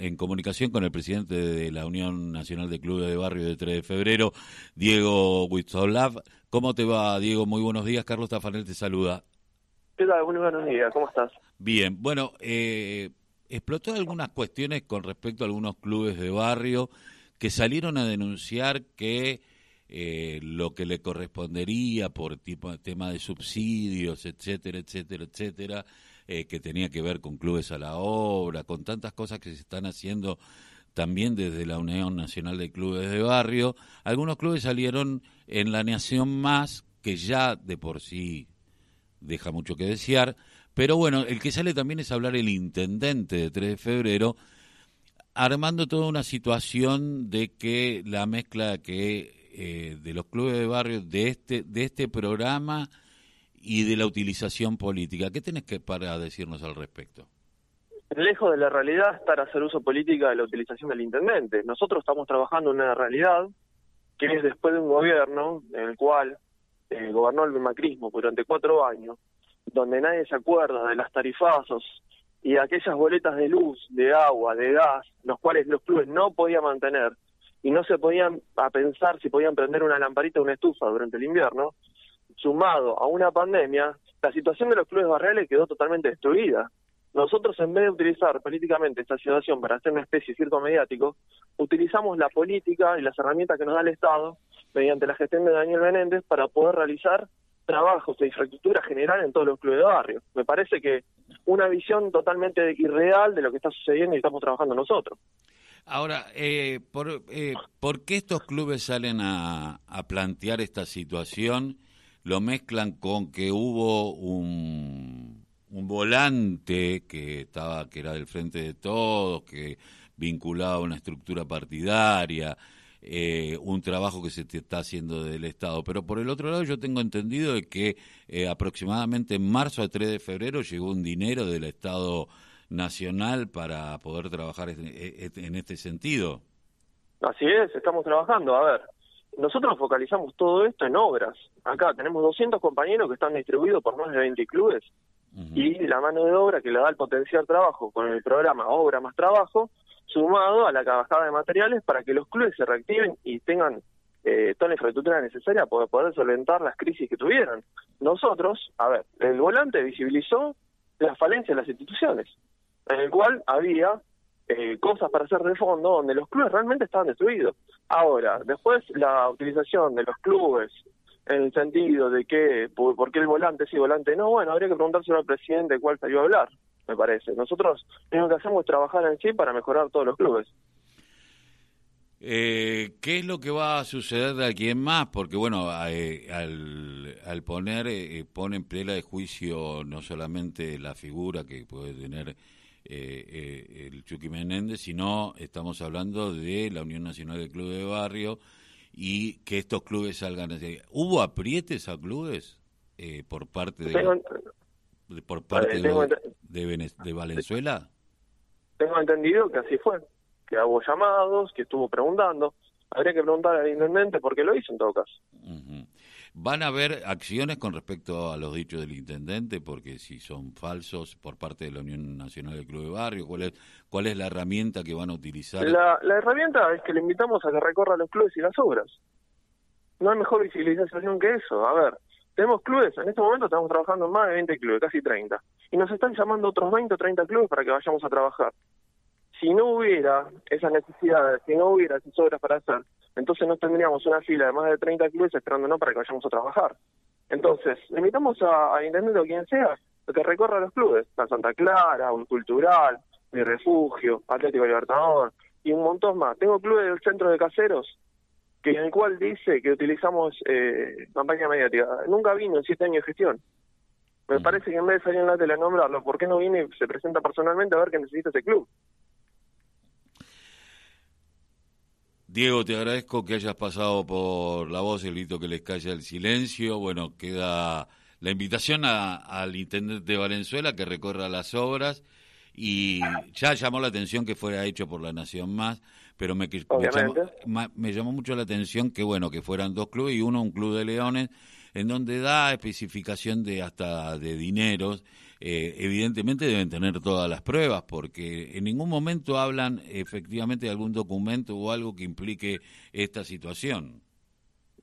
en comunicación con el presidente de la Unión Nacional de Clubes de Barrio de 3 de febrero, Diego Huitzolav. ¿Cómo te va, Diego? Muy buenos días. Carlos Tafanel te saluda. ¿Qué tal? Muy buenos días. ¿Cómo estás? Bien. Bueno, eh, explotó algunas cuestiones con respecto a algunos clubes de barrio que salieron a denunciar que eh, lo que le correspondería por tipo, tema de subsidios, etcétera, etcétera, etcétera, eh, que tenía que ver con clubes a la obra, con tantas cosas que se están haciendo también desde la Unión Nacional de Clubes de Barrio. Algunos clubes salieron en la Nación Más, que ya de por sí deja mucho que desear, pero bueno, el que sale también es hablar el intendente de 3 de febrero, armando toda una situación de que la mezcla que eh, de los clubes de barrio de este de este programa y de la utilización política. ¿Qué tenés que para decirnos al respecto? Lejos de la realidad estar hacer uso política de la utilización del intendente. Nosotros estamos trabajando en una realidad que es después de un gobierno en el cual eh, gobernó el macrismo durante cuatro años, donde nadie se acuerda de las tarifazos y aquellas boletas de luz, de agua, de gas, los cuales los clubes no podían mantener y no se podían a pensar si podían prender una lamparita o una estufa durante el invierno, sumado a una pandemia, la situación de los clubes barriales quedó totalmente destruida. Nosotros, en vez de utilizar políticamente esta situación para hacer una especie de circo mediático, utilizamos la política y las herramientas que nos da el Estado, mediante la gestión de Daniel Menéndez, para poder realizar trabajos de infraestructura general en todos los clubes de barrio. Me parece que una visión totalmente irreal de lo que está sucediendo y estamos trabajando nosotros. Ahora, eh, por, eh, ¿por qué estos clubes salen a, a plantear esta situación? Lo mezclan con que hubo un, un volante que estaba que era del frente de todos, que vinculaba a una estructura partidaria, eh, un trabajo que se está haciendo del Estado. Pero por el otro lado yo tengo entendido de que eh, aproximadamente en marzo a 3 de febrero llegó un dinero del Estado Nacional para poder trabajar en este sentido. Así es, estamos trabajando. A ver, nosotros focalizamos todo esto en obras. Acá tenemos 200 compañeros que están distribuidos por más de 20 clubes y la mano de obra que le da el potencial trabajo con el programa Obra más Trabajo, sumado a la bajada de materiales para que los clubes se reactiven y tengan eh, toda la infraestructura necesaria para poder solventar las crisis que tuvieron. Nosotros, a ver, el volante visibilizó las falencias de las instituciones, en el cual había eh, cosas para hacer de fondo donde los clubes realmente estaban destruidos. Ahora, después la utilización de los clubes en el sentido de que, por, qué el volante sí, volante no, bueno, habría que preguntárselo al presidente cuál salió a hablar, me parece. Nosotros lo que hacemos es trabajar en sí para mejorar todos los clubes. Eh, ¿Qué es lo que va a suceder de aquí más? Porque, bueno, eh, al, poner, eh, pone en plena de juicio no solamente la figura que puede tener eh, eh, el Chucky Menéndez, sino estamos hablando de la Unión Nacional de Clubes de Barrio y que estos clubes salgan. ¿Hubo aprietes a clubes eh, por parte de, por parte de, de, Valenzuela? Tengo entendido que así fue, que hubo llamados, que estuvo preguntando. Habría que preguntar al intendente por qué lo hizo en todo caso. ¿Van a haber acciones con respecto a los dichos del intendente? Porque si son falsos por parte de la Unión Nacional del Club de Barrio, ¿cuál es, cuál es la herramienta que van a utilizar? La, herramienta es que le invitamos a que recorra los clubes y las obras. No hay mejor visibilización que eso. A ver, tenemos clubes, en este momento estamos trabajando en más de 20 clubes, casi 30. Y nos están llamando otros 20 o 30 clubes para que vayamos a trabajar. Si no hubiera esas necesidades, si no hubiera esas obras para hacer, entonces no tendríamos una fila de más de 30 clubes esperándonos para que vayamos a trabajar. Entonces, invitamos a, a intendente o quien sea que recorra los clubes, la Santa Clara, un cultural, mi refugio, Atlético Libertador y un montón más. Tengo clubes del centro de caseros que en el cual dice que utilizamos eh, campaña mediática. Nunca vino en siete años de gestión. Me parece que en vez de salir en la tele a nombrarlo, ¿por qué no viene y se presenta personalmente a ver qué necesita ese club? Diego, te agradezco que hayas pasado por la voz, el grito que les calla el silencio. Bueno, queda la invitación al intendente de Valenzuela que recorra las obras y ya llamó la atención que fuera hecho por la Nación Más, pero me, me, llamó, mucho la atención que bueno que fueran dos clubes y uno un club de leones en donde da especificación de hasta de dineros eh, evidentemente deben tener todas las pruebas, porque en ningún momento hablan efectivamente de algún documento o algo que implique esta situación.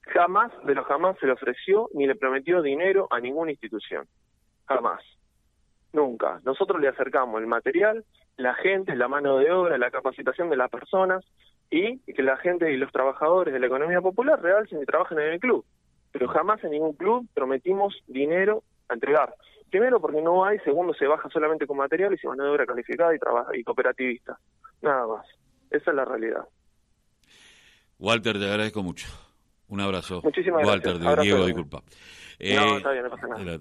Jamás, de lo jamás se le ofreció ni le prometió dinero a ninguna institución. Jamás. Nunca. Nosotros le acercamos el material, la gente, la mano de obra, la capacitación de las personas y que la gente y los trabajadores de la economía popular realcen y trabajen en el club. Pero jamás en ningún club prometimos dinero a entregar. Primero porque no hay, segundo se baja solamente con materiales y mano de obra calificada y, y cooperativista. Nada más. Esa es la realidad. Walter, te agradezco mucho. Un abrazo. Muchísimas Walter, gracias. de Diego, disculpa. no, eh, está bien, no pasa nada.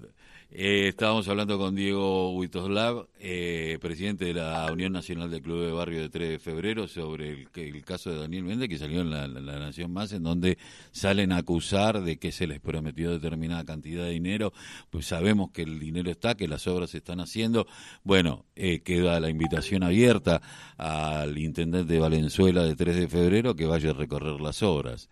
Eh, estábamos hablando con Diego Huitoslav, eh, presidente de la Unión Nacional del Club de Barrio de 3 de Febrero, sobre el, el caso de Daniel Méndez, que salió en la, Nación Más, en donde salen a acusar de que se les prometió determinada cantidad de dinero. Pues sabemos que el dinero está, que las obras se están haciendo. Bueno, eh, queda la invitación abierta al intendente de Valenzuela de 3 de Febrero que vaya a recorrer las obras.